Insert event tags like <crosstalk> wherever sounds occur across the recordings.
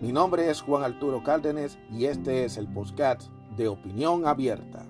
Mi nombre es Juan Arturo Cárdenas y este es el podcast de Opinión Abierta.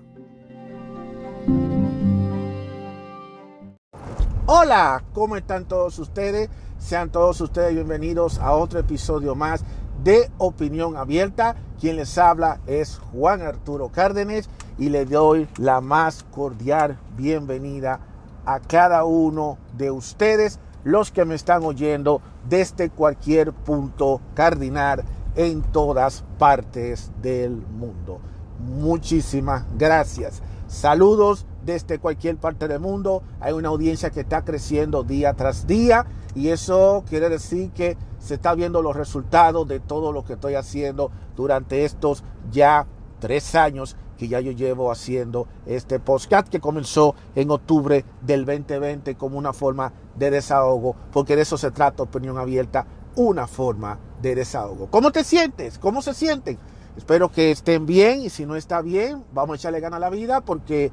Hola, ¿cómo están todos ustedes? Sean todos ustedes bienvenidos a otro episodio más de Opinión Abierta. Quien les habla es Juan Arturo Cárdenas y le doy la más cordial bienvenida a cada uno de ustedes los que me están oyendo desde cualquier punto cardinal en todas partes del mundo. Muchísimas gracias. Saludos desde cualquier parte del mundo. Hay una audiencia que está creciendo día tras día y eso quiere decir que se está viendo los resultados de todo lo que estoy haciendo durante estos ya tres años que ya yo llevo haciendo este podcast que comenzó en octubre del 2020 como una forma de desahogo, porque de eso se trata, opinión abierta, una forma de desahogo. ¿Cómo te sientes? ¿Cómo se sienten? Espero que estén bien y si no está bien, vamos a echarle gana a la vida porque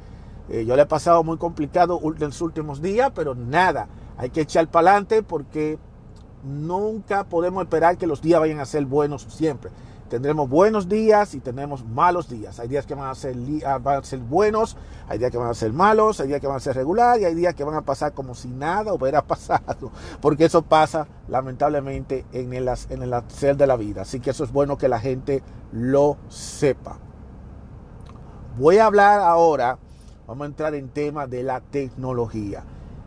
eh, yo le he pasado muy complicado en los últimos días, pero nada, hay que echar para adelante porque nunca podemos esperar que los días vayan a ser buenos siempre. Tendremos buenos días y tenemos malos días. Hay días que van a, ser, ah, van a ser buenos, hay días que van a ser malos, hay días que van a ser regular y hay días que van a pasar como si nada hubiera <laughs> pasado. Porque eso pasa lamentablemente en el, en el hacer de la vida. Así que eso es bueno que la gente lo sepa. Voy a hablar ahora, vamos a entrar en tema de la tecnología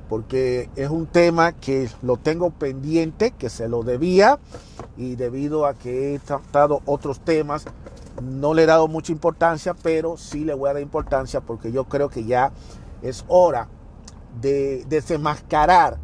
porque es un tema que lo tengo pendiente, que se lo debía, y debido a que he tratado otros temas, no le he dado mucha importancia, pero sí le voy a dar importancia porque yo creo que ya es hora de desenmascarar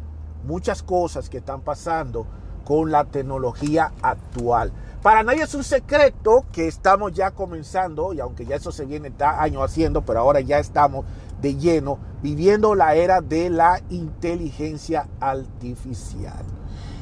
muchas cosas que están pasando con la tecnología actual. Para nadie es un secreto que estamos ya comenzando, y aunque ya eso se viene años haciendo, pero ahora ya estamos de lleno viviendo la era de la inteligencia artificial.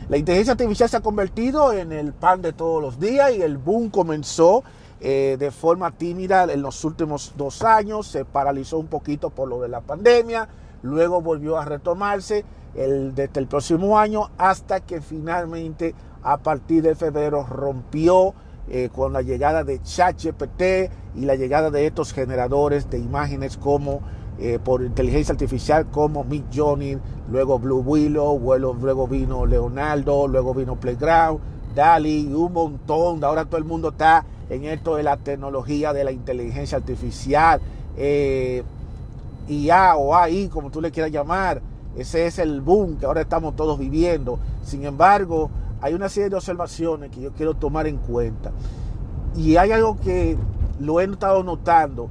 La inteligencia artificial se ha convertido en el pan de todos los días y el boom comenzó eh, de forma tímida en los últimos dos años, se paralizó un poquito por lo de la pandemia, luego volvió a retomarse el, desde el próximo año hasta que finalmente a partir de febrero rompió eh, con la llegada de ChatGPT y la llegada de estos generadores de imágenes como eh, por inteligencia artificial como Mick Johnny, luego Blue Willow, luego vino Leonardo, luego vino Playground, Dali, un montón. Ahora todo el mundo está en esto de la tecnología de la inteligencia artificial, eh, IA o AI, como tú le quieras llamar. Ese es el boom que ahora estamos todos viviendo. Sin embargo, hay una serie de observaciones que yo quiero tomar en cuenta. Y hay algo que lo he estado notando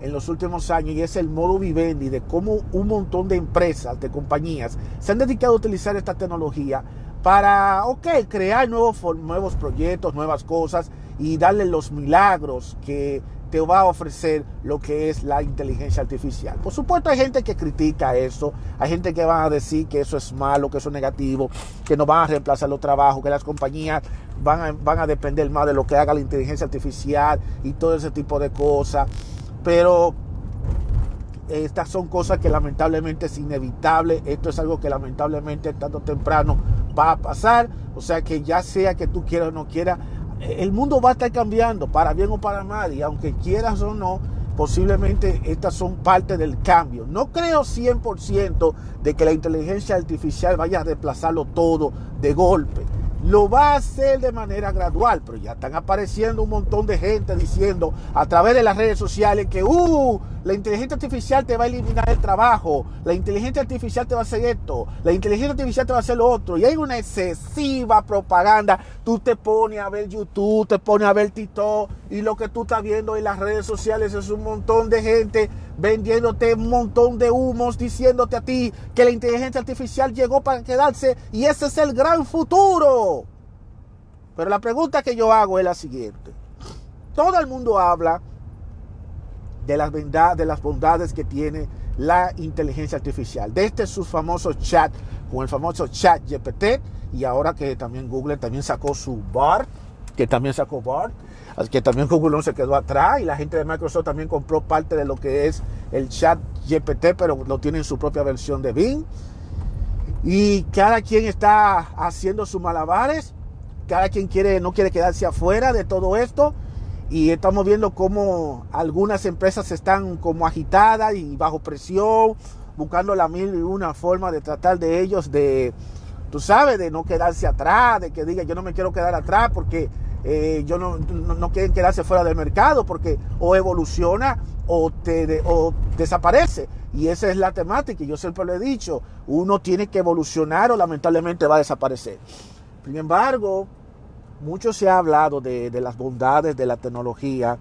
en los últimos años y es el modo vivendi de cómo un montón de empresas, de compañías, se han dedicado a utilizar esta tecnología para, ok, crear nuevos, nuevos proyectos, nuevas cosas y darle los milagros que te va a ofrecer lo que es la inteligencia artificial. Por supuesto hay gente que critica eso, hay gente que va a decir que eso es malo, que eso es negativo, que no van a reemplazar los trabajos, que las compañías van van a depender más de lo que haga la inteligencia artificial y todo ese tipo de cosas pero estas son cosas que lamentablemente es inevitable. Esto es algo que lamentablemente tanto temprano va a pasar. O sea que ya sea que tú quieras o no quieras, el mundo va a estar cambiando, para bien o para mal. Y aunque quieras o no, posiblemente estas son parte del cambio. No creo 100% de que la inteligencia artificial vaya a reemplazarlo todo de golpe. Lo va a hacer de manera gradual, pero ya están apareciendo un montón de gente diciendo a través de las redes sociales que, uh, la inteligencia artificial te va a eliminar el trabajo, la inteligencia artificial te va a hacer esto, la inteligencia artificial te va a hacer lo otro. Y hay una excesiva propaganda. Tú te pones a ver YouTube, te pones a ver TikTok y lo que tú estás viendo en las redes sociales es un montón de gente vendiéndote un montón de humos, diciéndote a ti que la inteligencia artificial llegó para quedarse y ese es el gran futuro. Pero la pregunta que yo hago es la siguiente. Todo el mundo habla de las, de las bondades que tiene la inteligencia artificial. Desde este sus famosos chat, con el famoso chat GPT, y ahora que también Google también sacó su BART, que también sacó BART, que también Google se quedó atrás y la gente de Microsoft también compró parte de lo que es el chat GPT, pero lo tiene en su propia versión de Bing. Y cada quien está haciendo sus malabares, cada quien quiere, no quiere quedarse afuera de todo esto. Y estamos viendo cómo algunas empresas están como agitadas y bajo presión, buscando la mil y una forma de tratar de ellos de, tú sabes, de no quedarse atrás, de que diga yo no me quiero quedar atrás porque eh, yo no, no, quieren quedarse fuera del mercado porque o evoluciona o, te, o desaparece. Y esa es la temática, y yo siempre lo he dicho, uno tiene que evolucionar o lamentablemente va a desaparecer. Sin embargo, mucho se ha hablado de, de las bondades de la tecnología,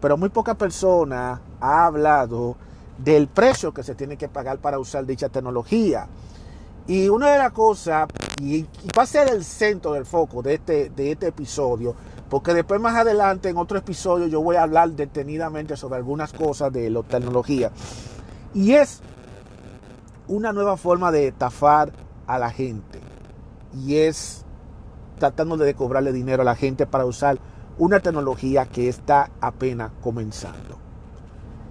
pero muy poca persona ha hablado del precio que se tiene que pagar para usar dicha tecnología. Y una de las cosas, y, va a ser el centro del foco de este, de este episodio, porque después más adelante en otro episodio yo voy a hablar detenidamente sobre algunas cosas de la tecnología. Y es una nueva forma de estafar a la gente. Y es tratando de cobrarle dinero a la gente para usar una tecnología que está apenas comenzando.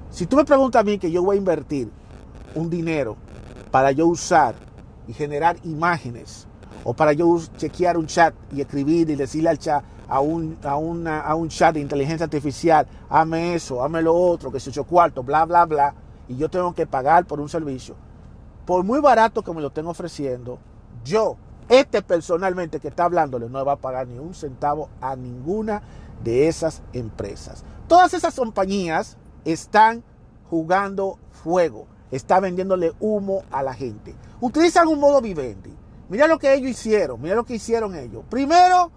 Si tú me preguntas a mí que yo voy a invertir un dinero para yo usar y generar imágenes o para yo chequear un chat y escribir y decirle al chat a un, a, a un chat de inteligencia artificial, hame eso, hame lo otro, que se ocho cuarto, bla, bla, bla, y yo tengo que pagar por un servicio. Por muy barato que me lo estén ofreciendo, yo, este personalmente que está hablándole, no va a pagar ni un centavo a ninguna de esas empresas. Todas esas compañías están jugando fuego, están vendiéndole humo a la gente utilizan un modo vivendi. Mira lo que ellos hicieron, mira lo que hicieron ellos. Primero,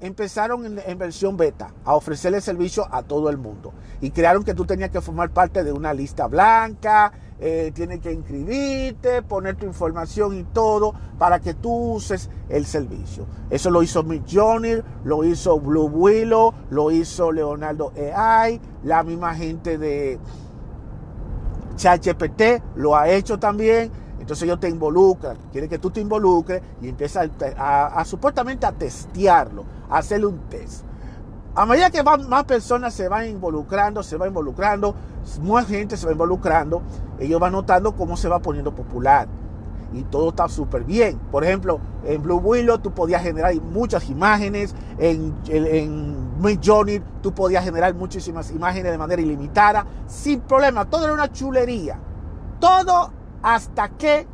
empezaron en, versión beta a ofrecerle servicio a todo el mundo. Y crearon que tú tenías que formar parte de una lista blanca, eh, tienes que inscribirte, poner tu información y todo para que tú uses el servicio. Eso lo hizo Midjourney, lo hizo Blue Willow, lo hizo Leonardo AI, la misma gente de ChatGPT lo ha hecho también. Entonces ellos te involucran, quieren que tú te involucres y empiezas a, supuestamente a testearlo, a hacerle un test. A medida que más personas se van involucrando, se va involucrando, más gente se va involucrando, ellos van notando cómo se va poniendo popular. Y todo está súper bien. Por ejemplo, en Blue Willow tú podías generar muchas imágenes. En, en Journey tú podías generar muchísimas imágenes de manera ilimitada. Sin problema. Todo era una chulería. Todo hasta que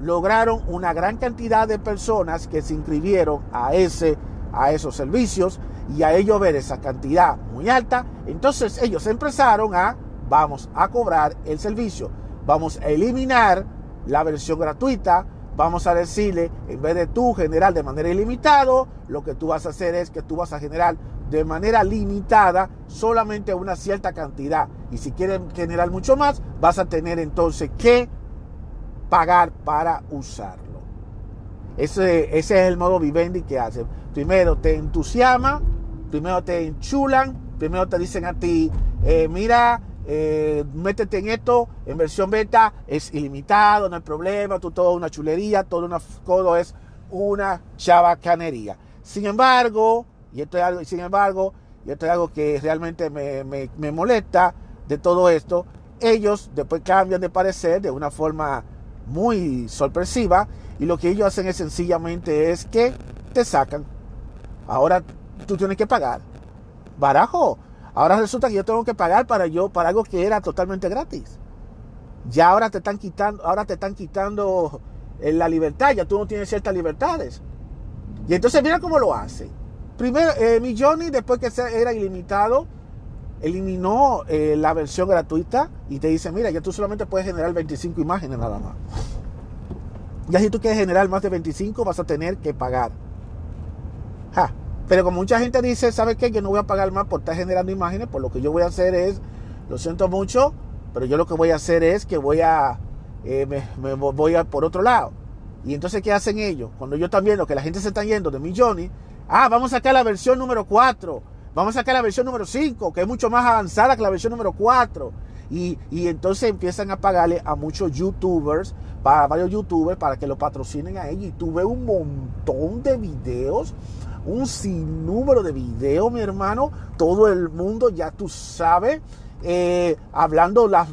lograron una gran cantidad de personas que se inscribieron a, ese, a esos servicios y a ellos ver esa cantidad muy alta, entonces ellos empezaron a, vamos a cobrar el servicio, vamos a eliminar la versión gratuita, vamos a decirle, en vez de tú generar de manera ilimitada, lo que tú vas a hacer es que tú vas a generar de manera limitada solamente una cierta cantidad. Y si quieren generar mucho más, vas a tener entonces que pagar para usarlo. Ese, ese es el modo vivendi que hace. Primero te entusiasma, primero te enchulan, primero te dicen a ti, eh, mira, eh, métete en esto, en versión beta es ilimitado, no hay problema, tú todo una chulería, todo, una, todo es una chavacanería. Sin embargo, y esto es algo, sin embargo, y esto es algo que realmente me, me, me molesta de todo esto, ellos después cambian de parecer de una forma muy sorpresiva y lo que ellos hacen es sencillamente es que te sacan. Ahora tú tienes que pagar. Barajo. Ahora resulta que yo tengo que pagar para yo para algo que era totalmente gratis. Ya ahora te están quitando, ahora te están quitando eh, la libertad, ya tú no tienes ciertas libertades. Y entonces mira cómo lo hace. Primero, eh, mi Johnny, después que era ilimitado, eliminó eh, la versión gratuita y te dice, mira, ya tú solamente puedes generar 25 imágenes nada más. Ya si tú quieres generar más de 25 vas a tener que pagar. Pero como mucha gente dice, ¿sabes qué? Yo no voy a pagar más por estar generando imágenes, por lo que yo voy a hacer es, lo siento mucho, pero yo lo que voy a hacer es que voy a, eh, me, voy a por otro lado. Y entonces, ¿qué hacen ellos? Cuando yo están viendo que la gente se está yendo de mi Ah, vamos a sacar la versión número 4. Vamos a sacar la versión número 5, que es mucho más avanzada que la versión número 4. Y, entonces empiezan a pagarle a muchos youtubers, para varios youtubers, para que lo patrocinen a ellos. Y tuve un montón de videos, un sinnúmero de videos, mi hermano. Todo el mundo, ya tú sabes, eh, hablando las,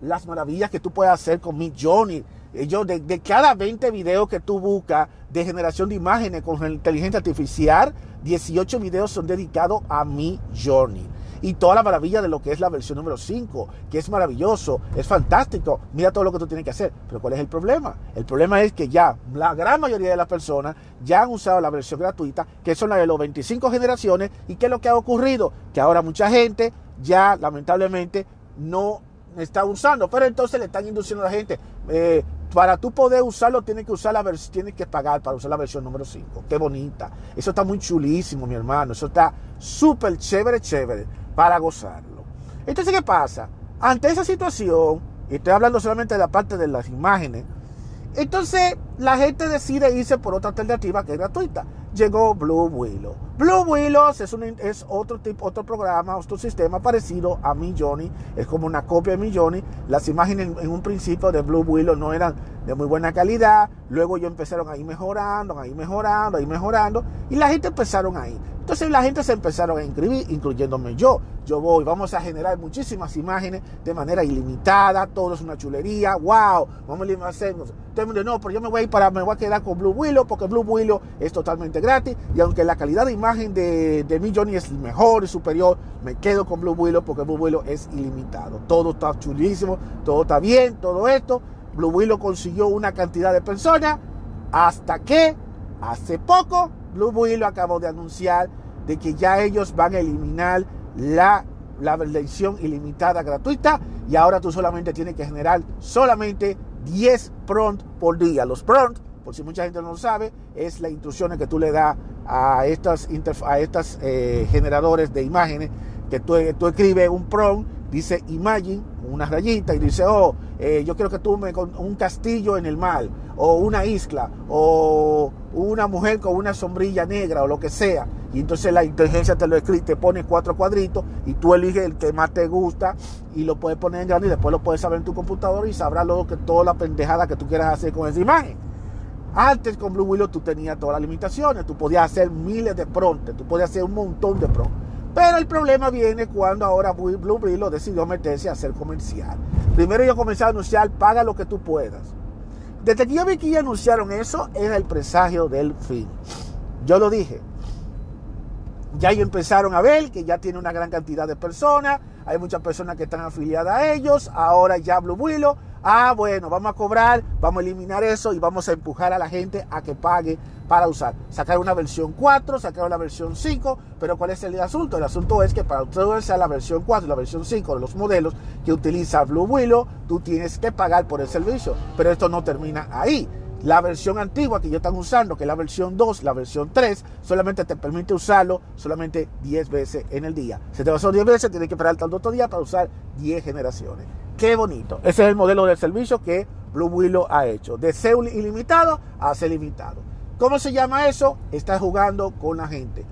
las maravillas que tú puedes hacer con mi Johnny. Eh, yo, de, de, cada 20 videos que tú buscas de generación de imágenes con inteligencia artificial, 18 videos son dedicados a mi Journey y toda la maravilla de lo que es la versión número 5, que es maravilloso, es fantástico, mira todo lo que tú tienes que hacer. Pero ¿cuál es el problema? El problema es que ya la gran mayoría de las personas ya han usado la versión gratuita, que son la de los 25 generaciones, y ¿qué es lo que ha ocurrido? Que ahora mucha gente ya lamentablemente no está usando, pero entonces le están induciendo a la gente. Eh, para tú poder usarlo, tienes que usar la tienes que pagar para usar la versión número 5. Qué bonita. Eso está muy chulísimo, mi hermano. Eso está súper chévere, chévere para gozarlo. Entonces, ¿qué pasa? Ante esa situación, y estoy hablando solamente de la parte de las imágenes, entonces la gente decide irse por otra alternativa que es gratuita. Llegó Blue Willow. Blue Willow es, un, es otro tipo, otro programa, otro sistema parecido a Mi Johnny. Es como una copia de Mi Johnny. Las imágenes en, un principio de Blue Willow no eran de muy buena calidad. Luego yo empezaron a ir mejorando, a ir mejorando, a ir mejorando. Y la gente empezaron a ir. Entonces la gente se empezaron a inscribir, incluyéndome yo. Yo voy, vamos a generar muchísimas imágenes de manera ilimitada, todo es una chulería, wow, vamos a hacer. Entonces, no, pero yo me voy a ir para, me voy a quedar con Blue Willow, porque Blue Willow es totalmente gratis. Y aunque la calidad de imagen de, de mi Johnny es mejor y superior, me quedo con Blue Willow porque Blue Willow es ilimitado. Todo está chulísimo, todo está bien, todo esto. Blue Willow consiguió una cantidad de personas hasta que hace poco Blue Willow acabó de anunciar de que ya ellos van a eliminar la, la versión ilimitada gratuita y ahora tú solamente tienes que generar solamente 10 prompt por día. Los prompt, por si mucha gente no lo sabe, es la instrucciones que tú le das a estas, a estas eh, generadores de imágenes que tú, tú escribes un prompt, dice imagine, una rayita y dice, oh, eh, yo quiero que tú me con un castillo en el mar, o una isla, o una mujer con una sombrilla negra, o lo que sea. Y entonces la inteligencia te lo escribe, te pone cuatro cuadritos y tú eliges el que más te gusta y lo puedes poner en grande y después lo puedes saber en tu computador y sabrás luego que toda la pendejada que tú quieras hacer con esa imagen. Antes con Blue Willow tú tenías todas las limitaciones, tú podías hacer miles de prontes, tú podías hacer un montón de prontes. Pero el problema viene cuando ahora Blue Willow decidió meterse a hacer comercial. Primero yo comencé a anunciar, paga lo que tú puedas. Desde que yo vi que ya anunciaron eso, era el presagio del fin. Yo lo dije. Ya ellos empezaron a ver que ya tiene una gran cantidad de personas. Hay muchas personas que están afiliadas a ellos. Ahora ya Blue Willow Ah, bueno, vamos a cobrar, vamos a eliminar eso y vamos a empujar a la gente a que pague para usar. Sacar una versión 4, sacar una versión 5, pero ¿cuál es el asunto? El asunto es que para usar la versión 4 y la versión 5 de los modelos que utiliza Blue Willow, tú tienes que pagar por el servicio. Pero esto no termina ahí. La versión antigua que yo están usando, que es la versión 2, la versión 3, solamente te permite usarlo solamente 10 veces en el día. Si te vas a 10 veces, tienes que esperar tanto otro día para usar 10 generaciones. Qué bonito. Ese es el modelo de servicio que Blue Willow ha hecho. De ser ilimitado a ser limitado. ¿Cómo se llama eso? Estás jugando con la gente.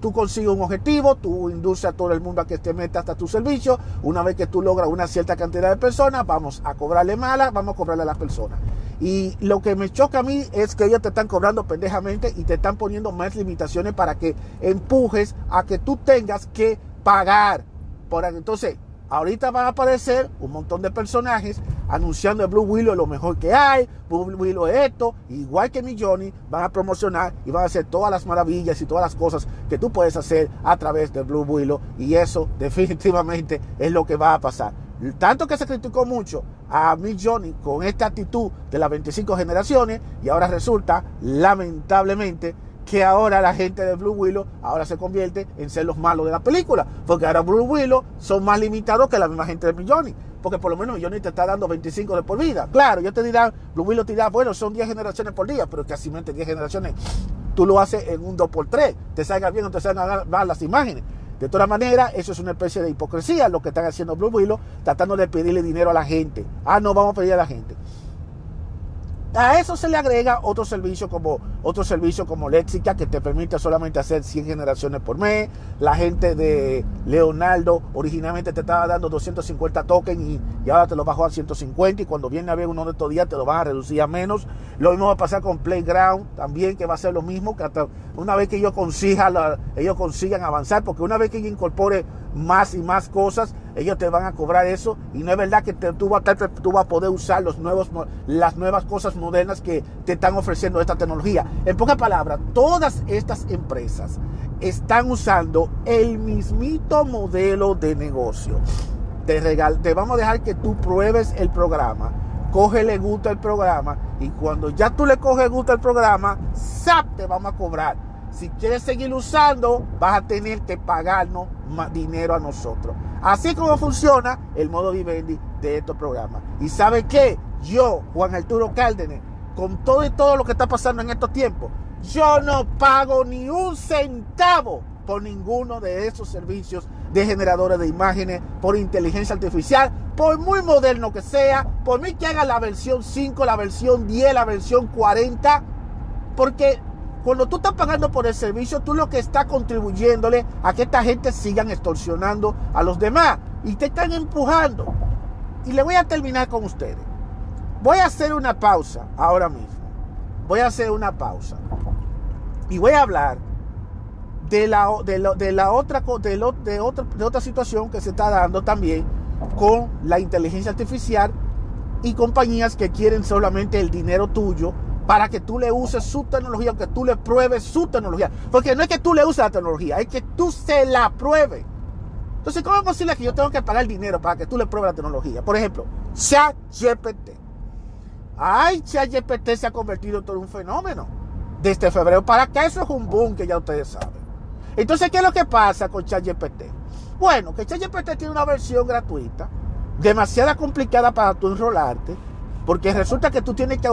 Tú consigues un objetivo, tú induces a todo el mundo a que te meta hasta tu servicio. Una vez que tú logras una cierta cantidad de personas, vamos a cobrarle mala, vamos a cobrarle a las personas. Y lo que me choca a mí es que ellos te están cobrando pendejamente y te están poniendo más limitaciones para que empujes a que tú tengas que pagar. Por, entonces, Ahorita van a aparecer un montón de personajes anunciando el Blue Willow lo mejor que hay, Blue Willow es esto, igual que mi Johnny, van a promocionar y van a hacer todas las maravillas y todas las cosas que tú puedes hacer a través de Blue Willow y eso <laughs> definitivamente es lo que va a pasar. Tanto que se criticó mucho a mi Johnny con esta actitud de las 25 generaciones y ahora resulta lamentablemente que ahora la gente de Blue Willow ahora se convierte en ser los malos de la película. Porque ahora Blue Willow son más limitados que la misma gente de Johnny. Porque por lo menos Johnny te está dando 25 de por vida. Claro, yo te dirá, Blue Willow te dirá, bueno, son 10 generaciones por día, pero casi 10 generaciones tú lo haces en un 2x3. Te salga bien o te salgan mal las imágenes. De todas maneras, eso es una especie de hipocresía lo que están haciendo Blue Willow, tratando de pedirle dinero a la gente. Ah, no, vamos a pedir a la gente. A eso se le agrega otro servicio como otro servicio como Lexica que te permite solamente hacer 100 generaciones por mes. La gente de Leonardo originalmente te estaba dando 250 tokens y, y ahora te lo bajó a 150 y cuando viene a ver uno de estos días te lo van a reducir a menos. Lo mismo va a pasar con Playground también que va a ser lo mismo que hasta una vez que ellos consigan, ellos consigan avanzar porque una vez que ellos incorpore más y más cosas, ellos te van a cobrar eso y no es verdad que tú, vas a, tú vas a poder usar los nuevos, las nuevas cosas modernas que te están ofreciendo esta tecnología. En pocas palabras, todas estas empresas están usando el mismito modelo de negocio. Te, regal, te vamos a dejar que tú pruebes el programa, le gusto el programa y cuando ya tú le coges gusto al programa, ¡zap! te vamos a cobrar. Si quieres seguir usando, vas a tener que pagarnos dinero a nosotros. Así como funciona el modo Vivendi de estos programas. ¿Y sabe qué? Yo, Juan Arturo Cárdenas, con todo y todo lo que está pasando en estos tiempos, yo no pago ni un centavo por ninguno de esos servicios de generadores de imágenes, por inteligencia artificial, por muy moderno que sea, por mí que haga la versión 5, la versión 10, la versión 40, porque cuando tú estás pagando por el servicio, tú lo que estás contribuyéndole a que esta gente sigan extorsionando a los demás y te están empujando. Y le voy a terminar con ustedes. Voy a hacer una pausa ahora mismo. Voy a hacer una pausa. Y voy a hablar de la, de la, otra, de, otra situación que se está dando también con la inteligencia artificial y compañías que quieren solamente el dinero tuyo para que tú le uses su tecnología, que tú le pruebes su tecnología. Porque no es que tú le uses la tecnología, es que tú se la pruebes. Entonces, ¿cómo es posible que yo tengo que pagar dinero para que tú le pruebes la tecnología? Por ejemplo, ChatGPT. Ay, ChatGPT se ha convertido en todo un fenómeno. Desde febrero para acá eso es un boom que ya ustedes saben. Entonces, ¿qué es lo que pasa con ChatGPT? Bueno, que ChatGPT tiene una versión gratuita, demasiado complicada para tú enrolarte, porque resulta que tú tienes que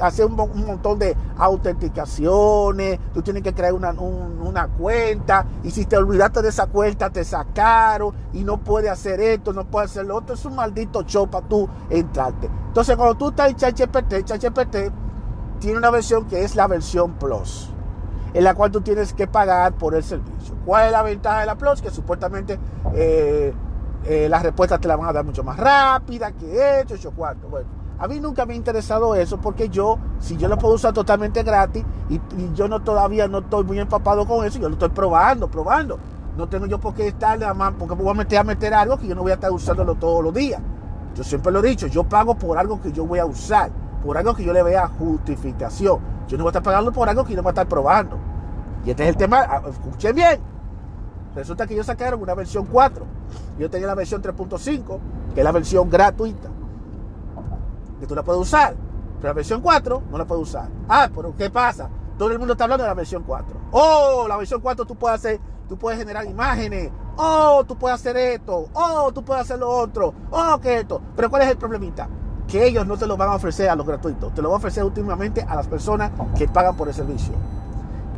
hacer un, montón de autenticaciones, tú tienes que crear una, cuenta, y si te olvidaste de esa cuenta, te sacaron, y no puedes hacer esto, no puedes hacer lo otro. Es un maldito show para tú entrarte. Entonces, cuando tú estás en ChatGPT, ChatGPT tiene una versión que es la versión Plus, en la cual tú tienes que pagar por el servicio. ¿Cuál es la ventaja de la Plus? Que supuestamente eh, eh, las respuestas te las van a dar mucho más rápida que esto, hecho cuarto. Bueno, a mí nunca me ha interesado eso porque yo, si yo lo puedo usar totalmente gratis y, yo no todavía no estoy muy empapado con eso, yo lo estoy probando, probando. No tengo yo por qué estar nada más, porque me voy a meter a meter algo que yo no voy a estar usándolo todos los días. Yo siempre lo he dicho, yo pago por algo que yo voy a usar por algo que yo le vea justificación. Yo no voy a estar pagando por algo que yo no voy a estar probando. Y este es el tema, ah, escuchen bien. Resulta que ellos sacaron una versión 4. Yo tenía la versión 3.5, que es la versión gratuita. Que tú la puedes usar. Pero la versión 4 no la puedes usar. Ah, pero ¿qué pasa? Todo el mundo está hablando de la versión 4. Oh, la versión 4 tú puedes hacer, tú puedes generar imágenes. Oh, tú puedes hacer esto. Oh, tú puedes hacer lo otro. Oh, que esto. Pero ¿cuál es el problemita? que ellos no te lo van a ofrecer a los gratuitos, te lo van a ofrecer últimamente a las personas que pagan por el servicio.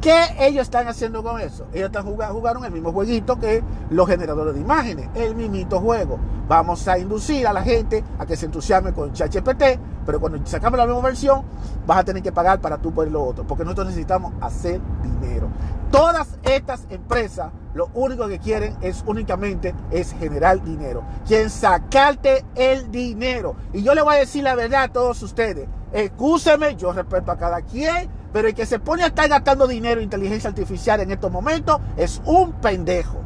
¿Qué ellos están haciendo con eso? Ellos están jugaron el mismo jueguito que los generadores de imágenes, el mismito juego. Vamos a inducir a la gente a que se entusiasme con ChatGPT, pero cuando sacamos la misma versión, vas a tener que pagar para tú poner lo otro, porque nosotros necesitamos hacer dinero. Todas estas empresas lo único que quieren es únicamente es generar dinero. Quieren sacarte el dinero. Y yo le voy a decir la verdad a todos ustedes. Escúcheme, yo respeto a cada quien, pero el que se pone a estar gastando dinero en inteligencia artificial en estos momentos es un pendejo.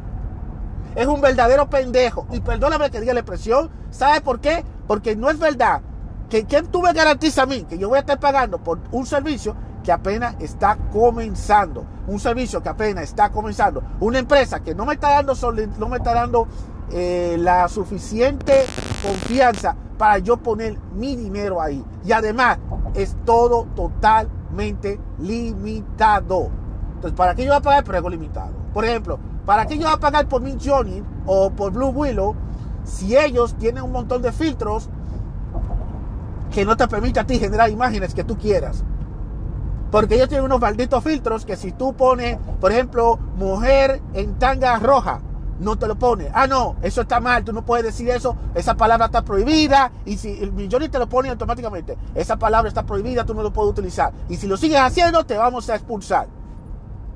Es un verdadero pendejo. Y perdóname que diga la expresión. ¿Sabe por qué? Porque no es verdad que quien tú me garantiza a mí que yo voy a estar pagando por un servicio que apenas está comenzando, un servicio que apenas está comenzando, una empresa que no me está dando, no me está dando eh, la suficiente confianza para yo poner mi dinero ahí. Y además es todo limitado. Entonces, ¿para qué yo voy a pagar por algo limitado? Por ejemplo, ¿para qué yo voy a pagar por mi Johnny o por Blue Willow si ellos tienen un montón de filtros que no te permiten a ti generar imágenes que tú quieras? Porque ellos tienen unos malditos filtros que si tú pones, por ejemplo, mujer en tanga roja, no te lo pone. Ah, no, eso está mal, tú no puedes decir eso, esa palabra está prohibida. Y si el millón te lo pone automáticamente, esa palabra está prohibida, tú no lo puedes utilizar. Y si lo sigues haciendo, te vamos a expulsar.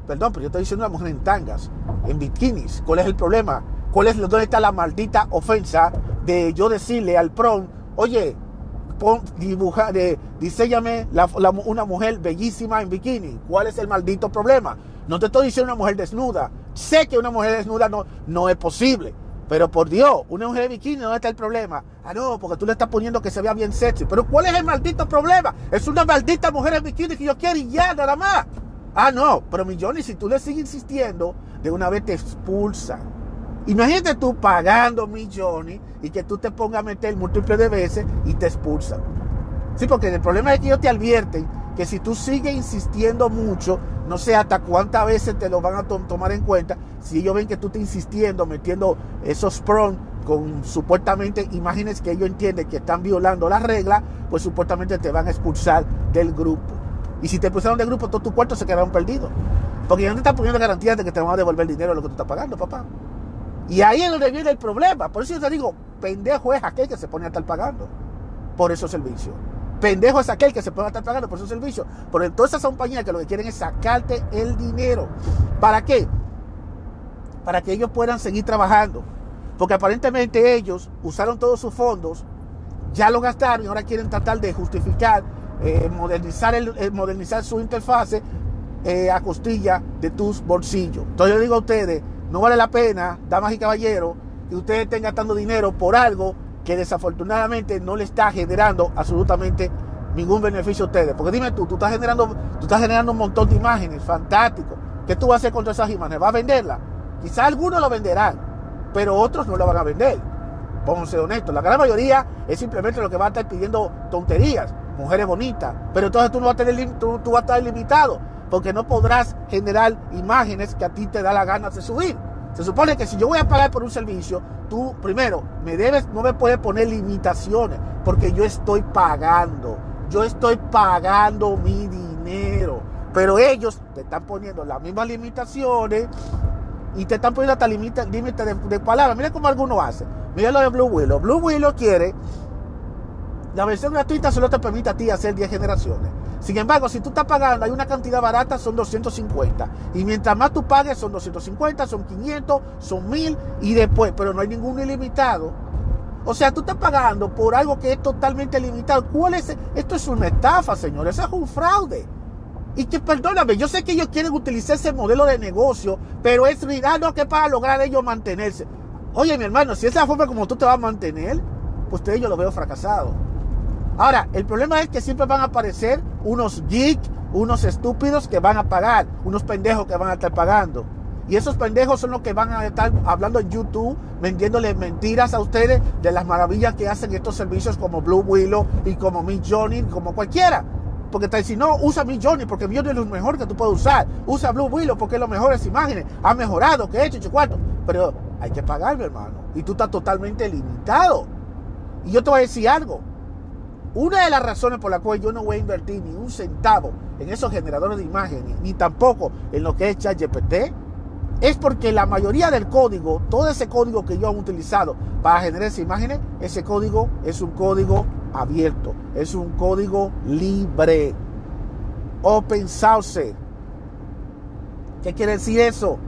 Perdón, pero yo estoy diciendo una mujer en tangas, en bikinis. ¿Cuál es el problema? ¿Cuál es dónde está la maldita ofensa de yo decirle al prom, oye, pon, dibuja, de, diseñame una mujer bellísima en bikini? ¿Cuál es el maldito problema? No te estoy diciendo una mujer desnuda. Sé que una mujer desnuda no, no es posible. Pero por Dios, una mujer de bikini, ¿dónde está el problema? Ah, no, porque tú le estás poniendo que se vea bien sexy. Pero ¿cuál es el maldito problema? Es una maldita mujer en bikini que yo quiero y ya, nada más. Ah, no, pero millones, si tú le sigues insistiendo, de una vez te expulsan. Imagínate tú pagando millones y que tú te pongas a meter múltiples de veces y te expulsan. Sí, porque el problema es que ellos te advierten que si tú sigues insistiendo mucho, no sé hasta cuántas veces te lo van a tomar en cuenta, si ellos ven que tú estás insistiendo, metiendo esos prom con supuestamente imágenes que ellos entienden que están violando las reglas, pues supuestamente te van a expulsar del grupo. Y si te expulsaron del grupo, todos tus cuartos se quedaron perdidos. Porque ya no te están poniendo garantías de que te van a devolver el dinero de lo que tú estás pagando, papá. Y ahí es donde viene el problema. Por eso yo te digo, pendejo es aquel que se pone a estar pagando por esos servicios. Pendejo es aquel que se puede estar pagando por su servicio. Pero todas esas compañías que lo que quieren es sacarte el dinero. ¿Para qué? Para que ellos puedan seguir trabajando. Porque aparentemente ellos usaron todos sus fondos, ya lo gastaron y ahora quieren tratar de justificar, eh, modernizar, el, eh, modernizar su interfase eh, a costilla de tus bolsillos. Entonces yo digo a ustedes, no vale la pena, damas y caballeros, que ustedes estén gastando dinero por algo que desafortunadamente no le está generando absolutamente ningún beneficio a ustedes. Porque dime tú, tú estás generando, tú estás generando un montón de imágenes, fantástico. ¿Qué tú vas a hacer con esas imágenes? ¿Vas a venderlas? Quizás algunos lo venderán, pero otros no lo van a vender. Vamos a ser honestos. La gran mayoría es simplemente lo que va a estar pidiendo tonterías, mujeres bonitas. Pero entonces tú no vas a, tener, tú, tú vas a estar limitado, porque no podrás generar imágenes que a ti te da la gana de subir. Se supone que si yo voy a pagar por un servicio, tú primero me debes, no me puedes poner limitaciones, porque yo estoy pagando, yo estoy pagando mi dinero. Pero ellos te están poniendo las mismas limitaciones y te están poniendo hasta límite de, palabras. Mira cómo algunos hacen. Mira lo de Blue Willow. Blue Willow quiere, la versión gratuita solo te permite a ti hacer 10 generaciones. Sin embargo, si tú estás pagando, hay una cantidad barata, son 250. Y mientras más tú pagues, son 250, son 500, son 1000 y después, pero no hay ningún ilimitado. O sea, tú estás pagando por algo que es totalmente limitado. ¿Cuál es? Esto es una estafa, señores. Eso es un fraude. Y que perdóname, yo sé que ellos quieren utilizar ese modelo de negocio, pero es no que para lograr ellos mantenerse. Oye, mi hermano, si es la forma como tú te vas a mantener, pues yo lo veo fracasado. Ahora, el problema es que siempre van a aparecer unos geeks, unos estúpidos que van a pagar, unos pendejos que van a estar pagando. Y esos pendejos son los que van a estar hablando en YouTube, vendiéndole mentiras a ustedes de las maravillas que hacen estos servicios como Blue Willow y como Mi Johnny, como cualquiera. Porque te si no, usa Mi Johnny, porque Mi Johnny es lo mejor que tú puedes usar. Usa Blue Willow porque es lo mejores imágenes. Ha mejorado, que he hecho, cuarto. Pero hay que pagar, mi hermano. Y tú estás totalmente limitado. Y yo te voy a decir algo. Una de las razones por las cuales yo no voy a invertir ni un centavo en esos generadores de imágenes, ni tampoco en lo que es ChatGPT, es porque la mayoría del código, todo ese código que yo he utilizado para generar esas imágenes, ese código es un código abierto, es un código libre, open source. ¿Qué quiere decir eso?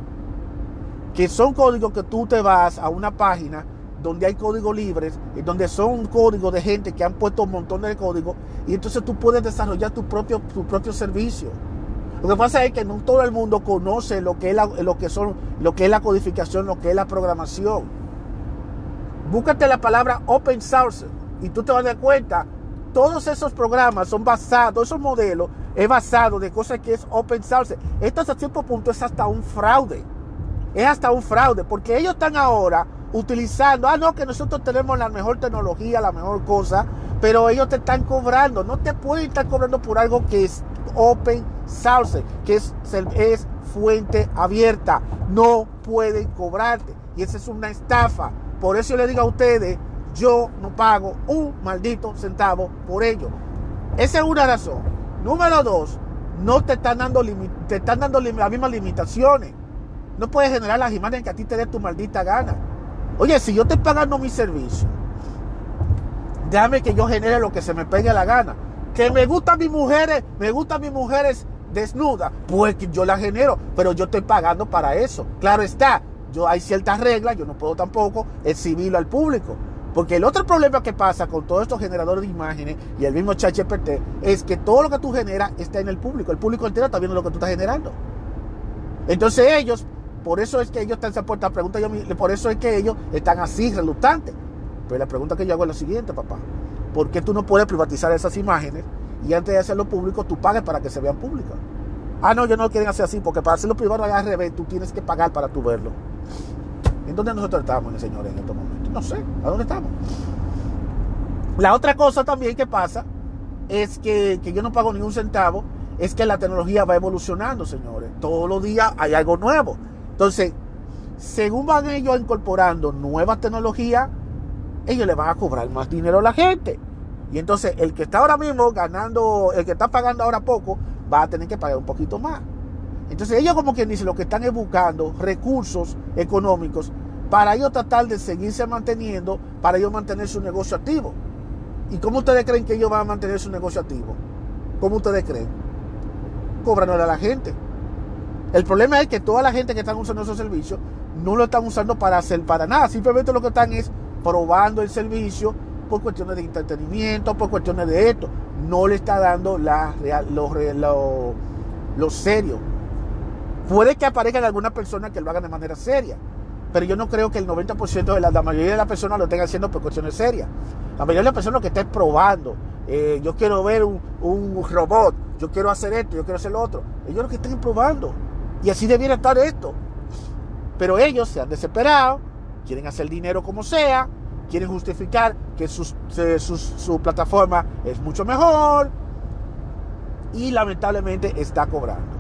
Que son códigos que tú te vas a una página donde hay códigos libres, y donde son códigos de gente que han puesto un montón de códigos, y entonces tú puedes desarrollar tu propio, tu propio servicio. Lo que pasa es que no todo el mundo conoce lo que es la, lo que son, lo que es la codificación, lo que es la programación. Búscate la palabra open source y tú te vas a dar cuenta, todos esos programas son basados, esos modelos es basado de cosas que es open source. Esto hasta cierto punto es hasta un fraude. Es hasta un fraude, porque ellos están ahora utilizando, ah, no, que nosotros tenemos la mejor tecnología, la mejor cosa, pero ellos te están cobrando, no te pueden estar cobrando por algo que es open source, que es, es fuente abierta, no pueden cobrarte, y esa es una estafa, por eso yo le digo a ustedes, yo no pago un maldito centavo por ello. Esa es una razón. Número dos, no te están dando, te están dando las mismas limitaciones. no puedes generar las imágenes que a ti te dé tu maldita gana. Oye, si yo estoy pagando mi servicio, déjame que yo genere lo que se me pegue la gana. Que me gustan mis mujeres, me gustan mis mujeres desnudas, pues yo las genero, pero yo estoy pagando para eso. Claro está, yo hay ciertas reglas, yo no puedo tampoco exhibirlo al público. Porque el otro problema que pasa con todos estos generadores de imágenes y el mismo ChatGPT es que todo lo que tú generas está en el público. El público entero está viendo lo que tú estás generando. Entonces ellos, por eso es que ellos están esa pregunta, yo, por eso es que ellos están así, reluctantes. Pero la pregunta que yo hago es la siguiente, papá. ¿Por qué tú no puedes privatizar esas imágenes y antes de hacerlo público tú pagues para que se vean públicas? Ah, no, ellos no quieren hacer así, porque para hacerlo privado al revés, tú tienes que pagar para tú verlo. ¿En dónde nosotros estamos, señores, en estos momentos? No sé, ¿a dónde estamos? La otra cosa también que pasa es que, que yo no pago ni un centavo, es que la tecnología va evolucionando, señores. Todos los días hay algo nuevo. Entonces, según van ellos incorporando nuevas tecnologías, ellos le van a cobrar más dinero a la gente. Y entonces el que está ahora mismo ganando, el que está pagando ahora poco, va a tener que pagar un poquito más. Entonces ellos como quien dice, lo que están es buscando recursos económicos para ellos tratar de seguirse manteniendo, para ellos mantener su negocio activo. ¿Y cómo ustedes creen que ellos van a mantener su negocio activo? ¿Cómo ustedes creen? Cobrándole a la gente. El problema es que toda la gente que está usando esos servicios no lo están usando para hacer para nada. Simplemente lo que están es probando el servicio por cuestiones de entretenimiento, por cuestiones de esto. No le está dando la, lo, lo, lo serio Puede que aparezcan algunas personas que lo hagan de manera seria, pero yo no creo que el 90% de la, mayoría de las personas lo estén haciendo por cuestiones serias. La mayoría de las personas lo que estén probando, eh, yo quiero ver un, robot, yo quiero hacer esto, yo quiero hacer lo otro. Ellos lo que estén probando. Y así debiera estar esto. Pero ellos se han desesperado, quieren hacer dinero como sea, quieren justificar que su plataforma es mucho mejor y lamentablemente está cobrando.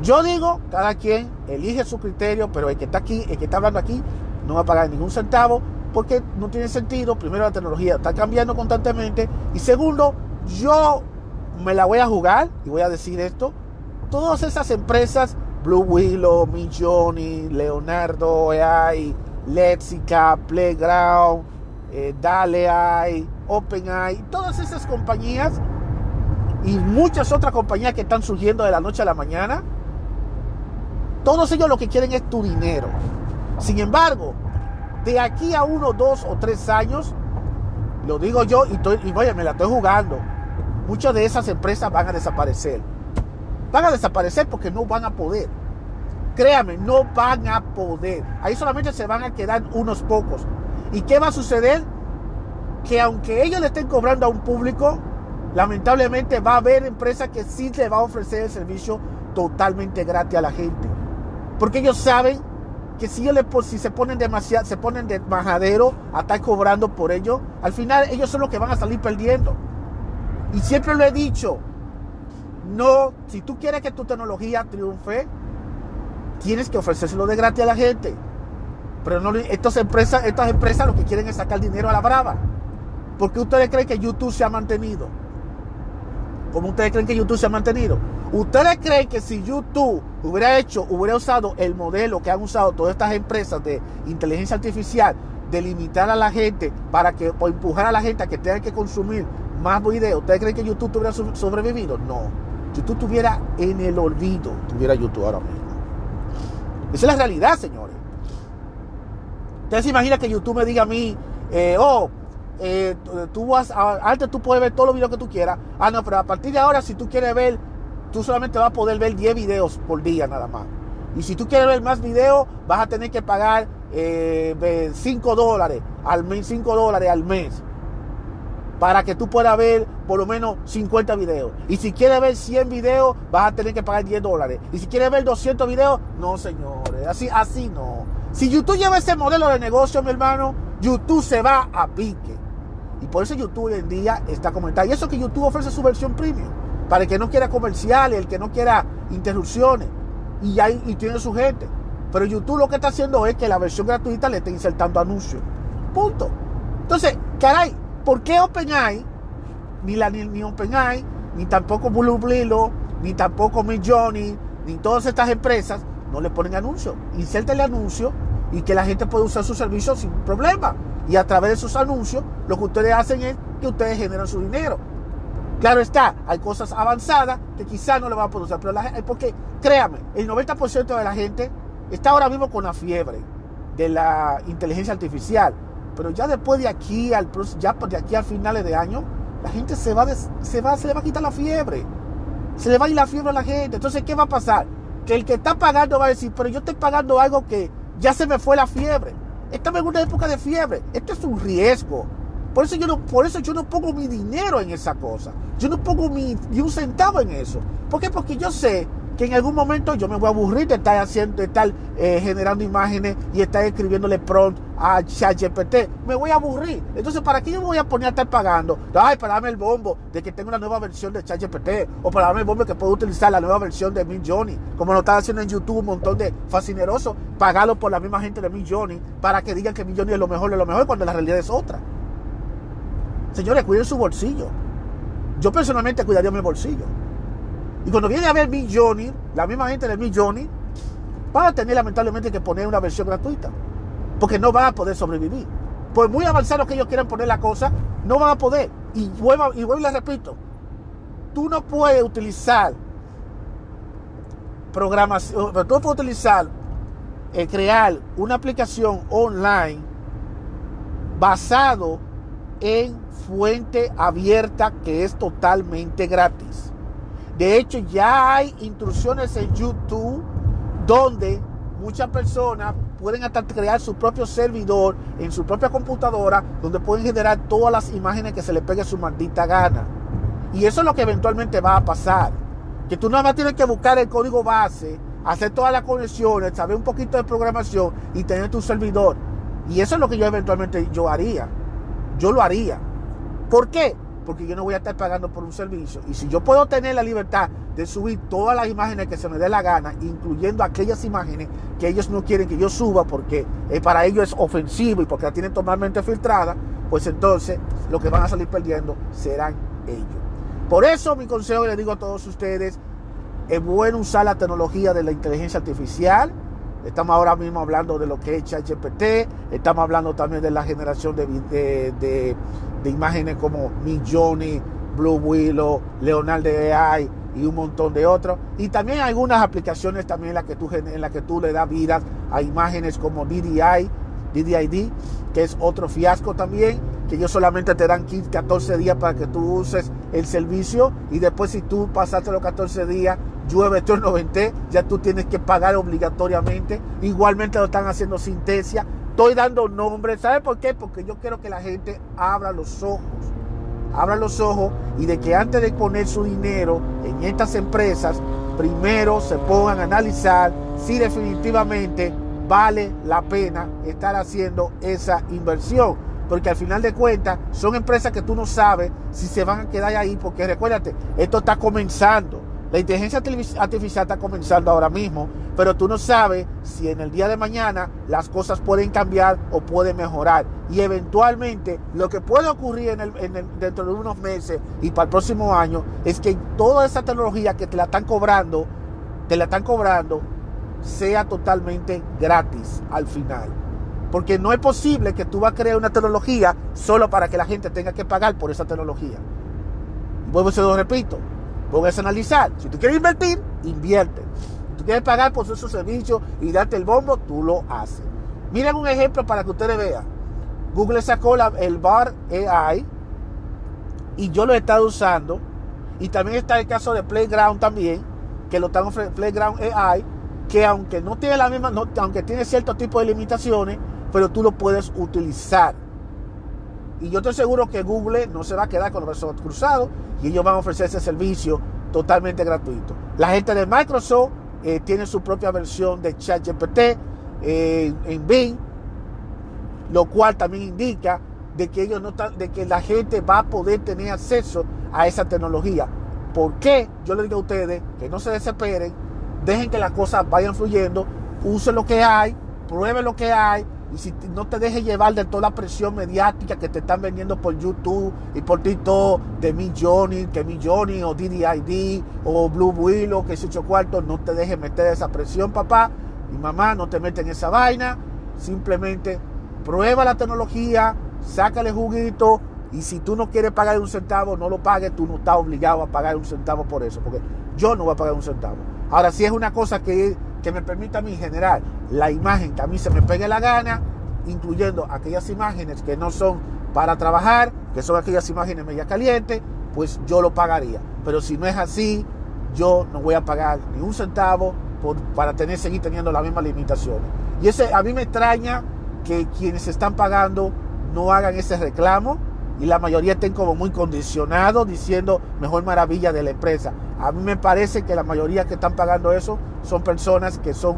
Yo digo, cada quien elige su criterio, pero el que está aquí, el que está hablando aquí, no va a pagar ningún centavo porque no tiene sentido. Primero, la tecnología está cambiando constantemente. Y segundo, yo me la voy a jugar y voy a decir esto. Todas esas empresas, Blue Willow, Johnny, Leonardo AI, Lexica, Playground, eh, DALE OpenAI, todas esas compañías y muchas otras compañías que están surgiendo de la noche a la mañana, todos ellos lo que quieren es tu dinero. Sin embargo, de aquí a uno, dos o tres años, lo digo yo y, estoy, y me la estoy jugando, muchas de esas empresas van a desaparecer. Van a desaparecer porque no van a poder. Créame, no van a poder. Ahí solamente se van a quedar unos pocos. ¿Y qué va a suceder? Que aunque ellos le estén cobrando a un público, lamentablemente va a haber empresas que sí le va a ofrecer el servicio totalmente gratis a la gente. Porque ellos saben que si, ellos si se ponen demasiado, se ponen de majadero a estar cobrando por ello, al final ellos son los que van a salir perdiendo. Y siempre lo he dicho, no, si tú quieres que tu tecnología triunfe, tienes que ofrecérselo de gratis a la gente. Pero no, estas empresas, estas empresas lo que quieren es sacar dinero a la brava. Porque ustedes creen que YouTube se ha mantenido. ¿Cómo ustedes creen que YouTube se ha mantenido? ¿Ustedes creen que si YouTube hubiera hecho, hubiera usado el modelo que han usado todas estas empresas de inteligencia artificial, de limitar a la gente para que, o empujar a la gente a que tenga que consumir más videos, ¿ustedes creen que YouTube hubiera sobrevivido? No. YouTube estuviera en el olvido, tuviera YouTube ahora mismo. Esa es la realidad, señores. Ustedes se imaginan que YouTube me diga a mí, eh, oh, eh, tú vas antes tú puedes ver todos los videos que tú quieras. Ah, no, pero a partir de ahora, si tú quieres ver tú solamente vas a poder ver 10 videos por día nada más. Y si tú quieres ver más videos, vas a tener que pagar 5 eh, dólares al mes, 5 dólares al mes. Para que tú puedas ver por lo menos 50 videos. Y si quieres ver 100 videos, vas a tener que pagar 10 dólares. Y si quieres ver 200 videos, no señores, así, así no. Si YouTube lleva ese modelo de negocio, mi hermano, YouTube se va a pique. Y por eso YouTube hoy en día está comentando. Y eso que YouTube ofrece su versión premium para el que no quiera comerciales, el que no quiera interrupciones. Y, hay, y tiene su gente. Pero YouTube lo que está haciendo es que la versión gratuita le esté insertando anuncios. Punto. Entonces, caray, ¿por qué OpenAI, ni, ni, OpenAI, ni tampoco Blue Blilo, ni tampoco Midjourney, ni todas estas empresas, no le ponen anuncio. Inserta el anuncio y que la gente pueda usar su servicio sin problema. Y a través de esos anuncios, lo que ustedes hacen es que ustedes generan su dinero. Claro está, hay cosas avanzadas que quizás no le van a usar, pero la, porque créame, el 90% de la gente está ahora mismo con la fiebre de la inteligencia artificial, pero ya después de aquí al ya de aquí a finales de año, la gente se va, se va, se le va a quitar la fiebre, se le va a ir la fiebre a la gente. Entonces, ¿qué va a pasar? Que el que está pagando va a decir, pero yo estoy pagando algo que ya se me fue la fiebre. Estamos en una época de fiebre. Esto es un riesgo. Por eso yo no, por eso yo no pongo mi dinero en esa cosa. Yo no pongo mi, ni un centavo en eso. ¿Por qué? Porque yo sé que en algún momento yo me voy a aburrir de estar haciendo, de estar eh, generando imágenes y estar escribiéndole prompt a ChatGPT. Me voy a aburrir. Entonces, ¿para qué yo me voy a poner a estar pagando? Ay, para darme el bombo de que tengo una nueva versión de ChatGPT o para darme el bombo de que puedo utilizar la nueva versión de Mid Johnny, como lo están haciendo en YouTube un montón de fascinerosos, pagarlo por la misma gente de Mid Johnny para que digan que Mid Johnny es lo mejor de lo mejor cuando la realidad es otra. Señores, cuiden su bolsillo. Yo personalmente cuidaría mi bolsillo. Y cuando viene a ver Johnny, la misma gente de mi Johnny, va a tener lamentablemente que poner una versión gratuita. Porque no van a poder sobrevivir. Por muy avanzado que ellos quieran poner la cosa, no van a poder. Y vuelvo y, vuelvo y les repito, tú no puedes utilizar programación, tú no puedes utilizar, eh, crear una aplicación online basado en fuente abierta que es totalmente gratis. De hecho, ya hay instrucciones en YouTube donde muchas personas pueden hasta crear su propio servidor en su propia computadora donde pueden generar todas las imágenes que se les pegue su maldita gana. Y eso es lo que eventualmente va a pasar. Que tú nada más tienes que buscar el código base, hacer todas las conexiones, saber un poquito de programación y tener tu servidor. Y eso es lo que yo eventualmente yo haría. Yo lo haría. ¿Por qué? Porque yo no voy a estar pagando por un servicio. Y si yo puedo tener la libertad de subir todas las imágenes que se me dé la gana, incluyendo aquellas imágenes que ellos no quieren que yo suba porque eh, para ellos es ofensivo y porque la tienen totalmente filtrada, pues entonces lo que van a salir perdiendo serán ellos. Por eso mi consejo le digo a todos ustedes, es bueno usar la tecnología de la inteligencia artificial. Estamos ahora mismo hablando de lo que es ChatGPT, estamos hablando también de la generación de, de de imágenes como Johnny, Blue Willow, Leonardo AI y un montón de otros. Y también algunas aplicaciones también en las que tú, en la que tú le das vida a imágenes como DDI, DDID, que es otro fiasco también, que ellos solamente te dan 14 días para que tú uses el servicio y después si tú pasaste los 14 días, llueve turno 20, ya tú tienes que pagar obligatoriamente. Igualmente lo están haciendo sin tesia Estoy dando nombres. ¿Sabe por qué? Porque yo quiero que la gente abra los ojos. Abra los ojos y de que antes de poner su dinero en estas empresas, primero se pongan a analizar si definitivamente vale la pena estar haciendo esa inversión. Porque al final de cuentas son empresas que tú no sabes si se van a quedar ahí. Porque recuérdate, esto está comenzando. La inteligencia artificial está comenzando ahora mismo, pero tú no sabes si en el día de mañana las cosas pueden cambiar o pueden mejorar. Y eventualmente lo que puede ocurrir dentro de unos meses y para el próximo año es que toda esa tecnología que te la están cobrando, te la están cobrando, sea totalmente gratis al final. Porque no es posible que tú vas a crear una tecnología solo para que la gente tenga que pagar por esa tecnología. Vuelvo se lo repito, Puedes analizar. Si tú quieres invertir, invierte. Si tú quieres pagar por esos servicios y darte el bombo, tú lo haces. Miren un ejemplo para que ustedes vean. Google sacó el bar AI y yo lo he estado usando. Y también está el caso de Playground también, que lo están ofreciendo Playground AI, que aunque no tiene la misma, aunque tiene cierto tipo de limitaciones, pero tú lo puedes utilizar. Y yo estoy seguro que Google no se va a quedar con los brazos cruzados y ellos van a ofrecer ese servicio totalmente gratuito. La gente de Microsoft eh, tiene su propia versión de ChatGPT eh, en Bing, lo cual también indica de que ellos no de que la gente va a poder tener acceso a esa tecnología. ¿Por qué? Yo les digo a ustedes que no se desesperen, dejen que las cosas vayan fluyendo, usen lo que hay, prueben lo que hay, y si no te dejes llevar de toda la presión mediática que te están vendiendo por YouTube y por TikTok de mi que mi Johnny o DDID o Blue Willow, que es 8 cuartos, no te dejes meter esa presión, papá. y mamá, no te metes en esa vaina. Simplemente prueba la tecnología, sácale juguito y si tú no quieres pagar un centavo, no lo pagues, tú no estás obligado a pagar un centavo por eso, porque yo no voy a pagar un centavo. Ahora, si es una cosa que, que me permita a mí generar la imagen que a mí se me pegue la gana, incluyendo aquellas imágenes que no son para trabajar, que son aquellas imágenes media calientes, pues yo lo pagaría. Pero si no es así, yo no voy a pagar ni un centavo para tener, seguir teniendo las mismas limitaciones. Y ese, a mí me extraña que quienes están pagando no hagan ese reclamo y la mayoría estén como muy condicionados diciendo mejor maravilla de la empresa. A mí me parece que la mayoría que están pagando eso son personas que son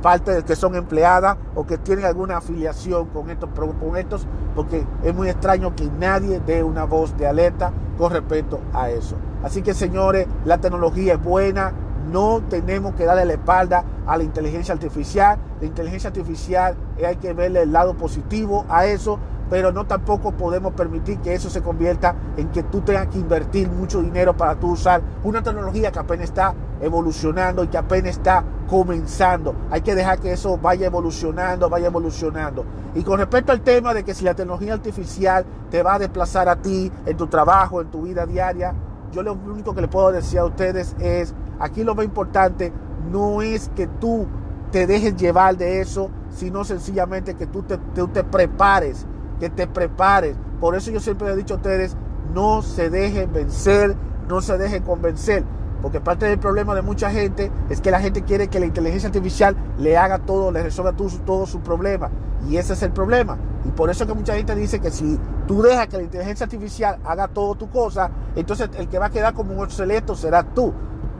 parte de que son empleadas o que tienen alguna afiliación con estos, con estos, porque es muy extraño que nadie dé una voz de alerta con respecto a eso. Así que señores, la tecnología es buena, no tenemos que darle la espalda a la inteligencia artificial. La inteligencia artificial hay que verle el lado positivo a eso, pero no tampoco podemos permitir que eso se convierta en que tú tengas que invertir mucho dinero para tú usar una tecnología que apenas está evolucionando y que apenas está comenzando. Hay que dejar que eso vaya evolucionando, vaya evolucionando. Y con respecto al tema de que si la tecnología artificial te va a desplazar a ti en tu trabajo, en tu vida diaria, yo lo único que le puedo decir a ustedes es, aquí lo más importante no es que tú te dejes llevar de eso, sino sencillamente que tú te, tú te prepares que te prepares. Por eso yo siempre he dicho a ustedes, no se dejen vencer, no se dejen convencer. Porque parte del problema de mucha gente es que la gente quiere que la inteligencia artificial le haga todo, le resuelva todo, todo su problema. Y ese es el problema. Y por eso que mucha gente dice que si tú dejas que la inteligencia artificial haga todo tu cosa, entonces el que va a quedar como un obsoleto será tú.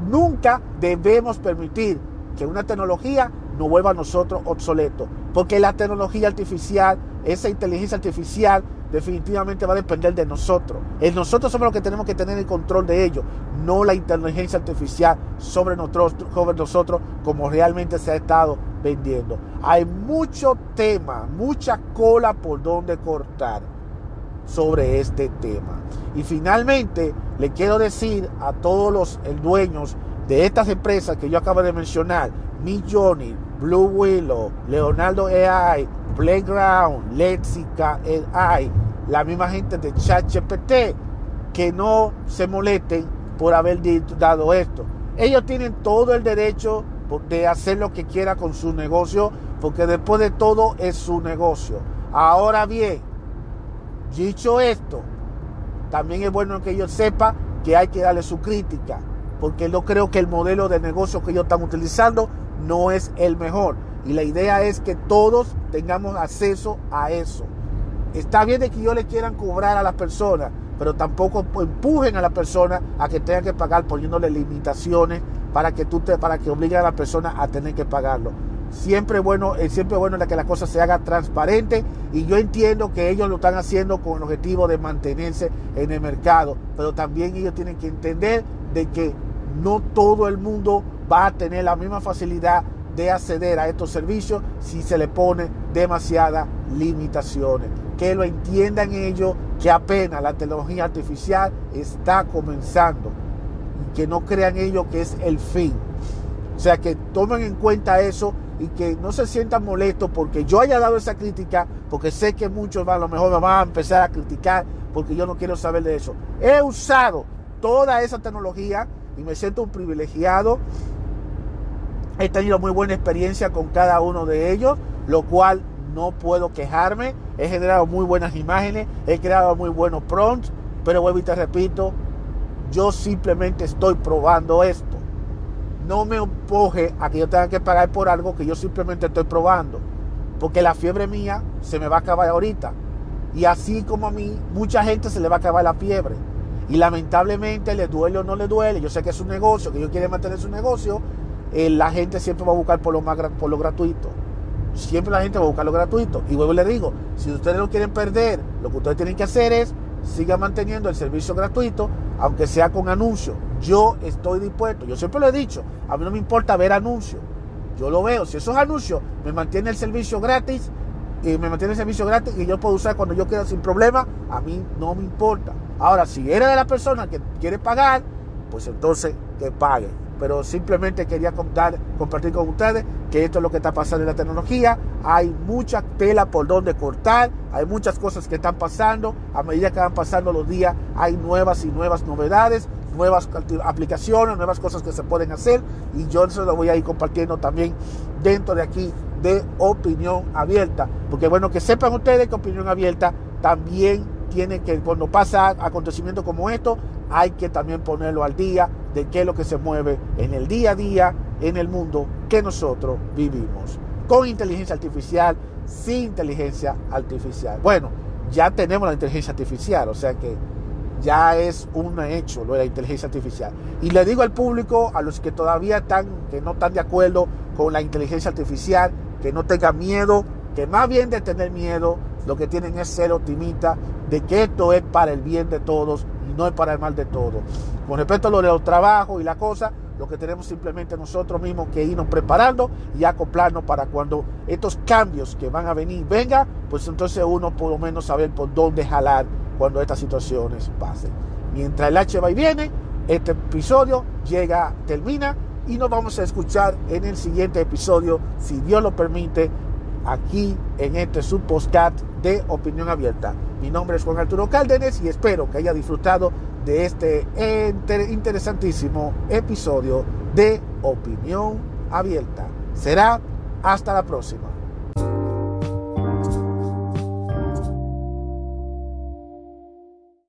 Nunca debemos permitir que una tecnología nos vuelva a nosotros obsoletos. Porque la tecnología artificial esa inteligencia artificial definitivamente va a depender de nosotros. Nosotros somos los que tenemos que tener el control de ello, no la inteligencia artificial sobre nosotros, sobre nosotros como realmente se ha estado vendiendo. Hay mucho tema, mucha cola por donde cortar sobre este tema. Y finalmente le quiero decir a todos los dueños de estas empresas que yo acabo de mencionar, Johnny, Blue Willow, Leonardo AI, Playground, Lexica, AI, la misma gente de ChatGPT, que no se molesten por haber dado esto. Ellos tienen todo el derecho de hacer lo que quiera con su negocio, porque después de todo es su negocio. Ahora bien, dicho esto, también es bueno que ellos sepan que hay que darle su crítica, porque yo creo que el modelo de negocio que ellos están utilizando no es el mejor. Y la idea es que todos tengamos acceso a eso. Está bien de que yo le quieran cobrar a las personas, pero tampoco empujen a la persona a que tenga que pagar poniéndole limitaciones para que tú te, para que obliguen a la persona a tener que pagarlo. Siempre bueno, es siempre bueno que la cosa se haga transparente y yo entiendo que ellos lo están haciendo con el objetivo de mantenerse en el mercado, pero también ellos tienen que entender de que no todo el mundo va a tener la misma facilidad de acceder a estos servicios si se le pone demasiadas limitaciones. Que lo entiendan ellos que apenas la tecnología artificial está comenzando y que no crean ellos que es el fin. O sea, que tomen en cuenta eso y que no se sientan molestos porque yo haya dado esa crítica, porque sé que muchos a lo mejor me van a empezar a criticar porque yo no quiero saber de eso. He usado toda esa tecnología y me siento un privilegiado He tenido muy buena experiencia con cada uno de ellos, lo cual no puedo quejarme. He generado muy buenas imágenes, he creado muy buenos prompts, pero vuelvo y te repito, yo simplemente estoy probando esto. No me empuje a que yo tenga que pagar por algo que yo simplemente estoy probando. Porque la fiebre mía se me va a acabar ahorita. Y así como a mí, mucha gente se le va a acabar la fiebre. Y lamentablemente le duele o no le duele. Yo sé que es un negocio, que ellos quieren mantener su negocio. Eh, la gente siempre va a buscar por lo, más, por lo gratuito. Siempre la gente va a buscar lo gratuito. Y luego le digo, si ustedes no quieren perder, lo que ustedes tienen que hacer es sigan manteniendo el servicio gratuito, aunque sea con anuncios. Yo estoy dispuesto, yo siempre lo he dicho, a mí no me importa ver anuncios. Yo lo veo, si esos anuncios me mantienen el servicio gratis, y me mantiene el servicio gratis y yo puedo usar cuando yo quiera sin problema, a mí no me importa. Ahora, si eres de la persona que quiere pagar, pues entonces que paguen. Pero simplemente quería contar, compartir con ustedes que esto es lo que está pasando en la tecnología. Hay mucha tela por donde cortar, hay muchas cosas que están pasando. A medida que van pasando los días, hay nuevas y nuevas novedades, nuevas aplicaciones, nuevas cosas que se pueden hacer. Y yo eso lo voy a ir compartiendo también dentro de aquí de opinión abierta. Porque bueno, que sepan ustedes que opinión abierta también tiene que, cuando pasa acontecimientos como esto, hay que también ponerlo al día de qué es lo que se mueve en el día a día en el mundo que nosotros vivimos. Con inteligencia artificial, sin inteligencia artificial. Bueno, ya tenemos la inteligencia artificial, o sea que ya es un hecho lo de la inteligencia artificial. Y le digo al público, a los que todavía están, que no están de acuerdo con la inteligencia artificial, que no tengan miedo, que más bien de tener miedo, lo que tienen es ser optimistas de que esto es para el bien de todos y no es para el mal de todos. Con respecto a lo de los trabajos y la cosa, lo que tenemos simplemente nosotros mismos que irnos preparando y acoplarnos para cuando estos cambios que van a venir vengan, pues entonces uno por lo menos saber por dónde jalar cuando estas situaciones pasen. Mientras el H va y viene, este episodio llega, termina y nos vamos a escuchar en el siguiente episodio, si Dios lo permite, aquí en este subpostcat de Opinión Abierta. Mi nombre es Juan Arturo Cárdenas y espero que haya disfrutado de este interesantísimo episodio de Opinión Abierta. Será hasta la próxima.